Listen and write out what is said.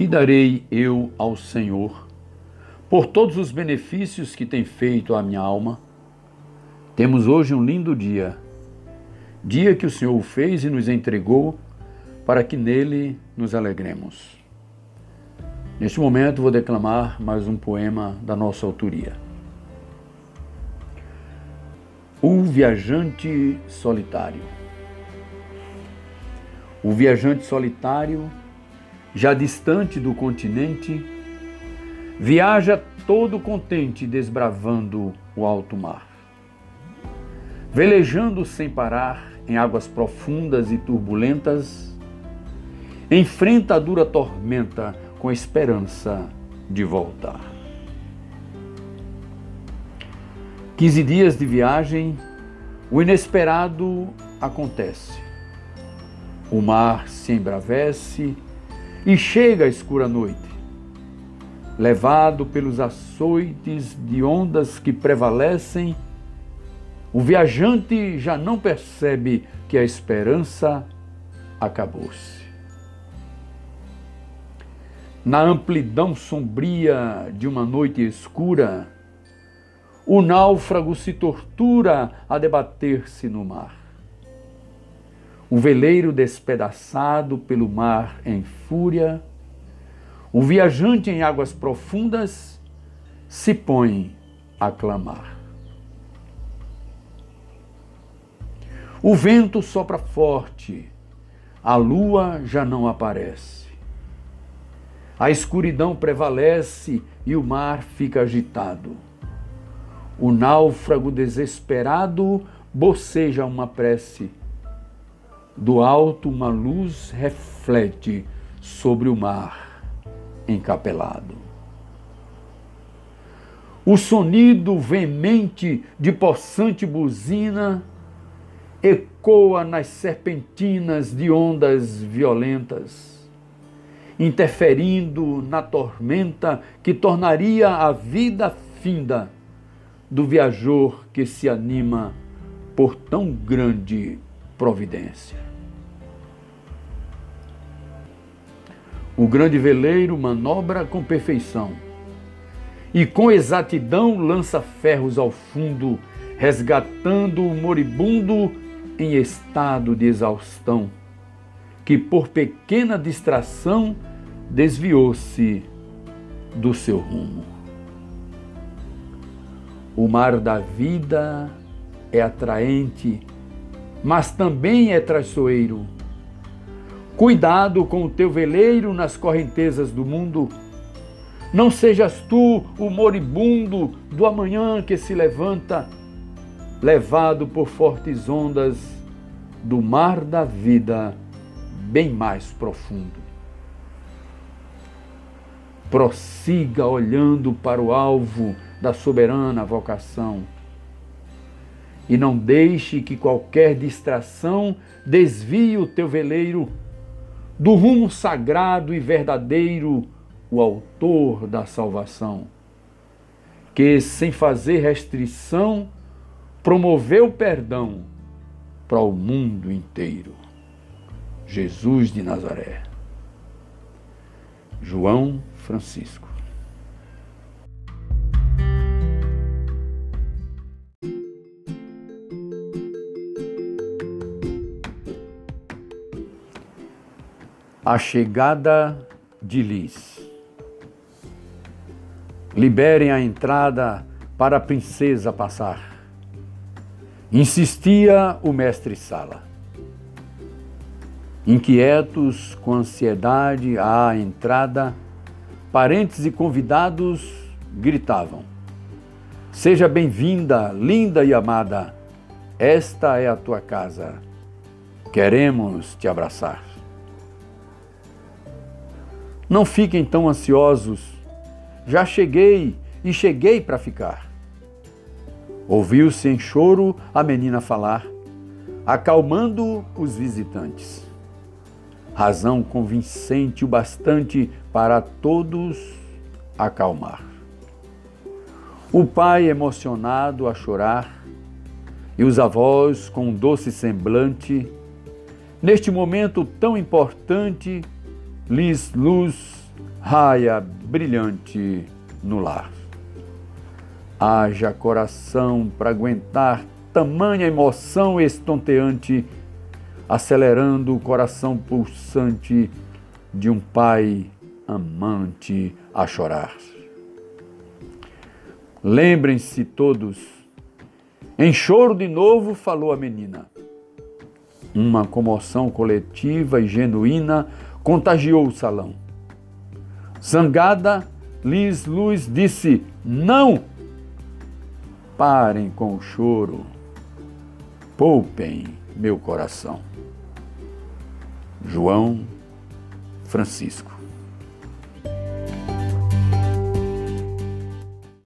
Que darei eu ao Senhor por todos os benefícios que tem feito à minha alma? Temos hoje um lindo dia, dia que o Senhor fez e nos entregou para que nele nos alegremos. Neste momento vou declamar mais um poema da nossa autoria. O viajante solitário. O viajante solitário já distante do continente, viaja todo contente desbravando o alto mar. Velejando sem parar em águas profundas e turbulentas, enfrenta a dura tormenta com esperança de voltar. Quinze dias de viagem, o inesperado acontece. O mar se embravece e chega a escura noite, levado pelos açoites de ondas que prevalecem, o viajante já não percebe que a esperança acabou-se. Na amplidão sombria de uma noite escura, o náufrago se tortura a debater-se no mar o veleiro despedaçado pelo mar em fúria, o viajante em águas profundas se põe a clamar. O vento sopra forte, a lua já não aparece. A escuridão prevalece e o mar fica agitado. O náufrago desesperado boceja uma prece do alto, uma luz reflete sobre o mar encapelado. O sonido veemente de possante buzina ecoa nas serpentinas de ondas violentas, interferindo na tormenta que tornaria a vida finda do viajor que se anima por tão grande providência. O grande veleiro manobra com perfeição e com exatidão lança ferros ao fundo, resgatando o moribundo em estado de exaustão, que por pequena distração desviou-se do seu rumo. O mar da vida é atraente, mas também é traiçoeiro Cuidado com o teu veleiro nas correntezas do mundo. Não sejas tu o moribundo do amanhã que se levanta, levado por fortes ondas do mar da vida bem mais profundo. Prossiga olhando para o alvo da soberana vocação. E não deixe que qualquer distração desvie o teu veleiro do rumo sagrado e verdadeiro, o Autor da salvação, que, sem fazer restrição, promoveu perdão para o mundo inteiro. Jesus de Nazaré. João Francisco. A chegada de Liz. Liberem a entrada para a princesa passar. Insistia o mestre Sala. Inquietos com ansiedade à entrada, parentes e convidados gritavam: Seja bem-vinda, linda e amada, esta é a tua casa. Queremos te abraçar. Não fiquem tão ansiosos. Já cheguei e cheguei para ficar. Ouviu-se em choro a menina falar, acalmando os visitantes. Razão convincente o bastante para todos acalmar. O pai emocionado a chorar e os avós com um doce semblante, neste momento tão importante, lhes luz raia brilhante no lar. Haja coração para aguentar tamanha emoção estonteante, acelerando o coração pulsante de um pai amante a chorar. Lembrem-se todos, em choro de novo falou a menina. Uma comoção coletiva e genuína contagiou o salão. Zangada, Liz Luz disse: Não! Parem com o choro, poupem meu coração. João Francisco.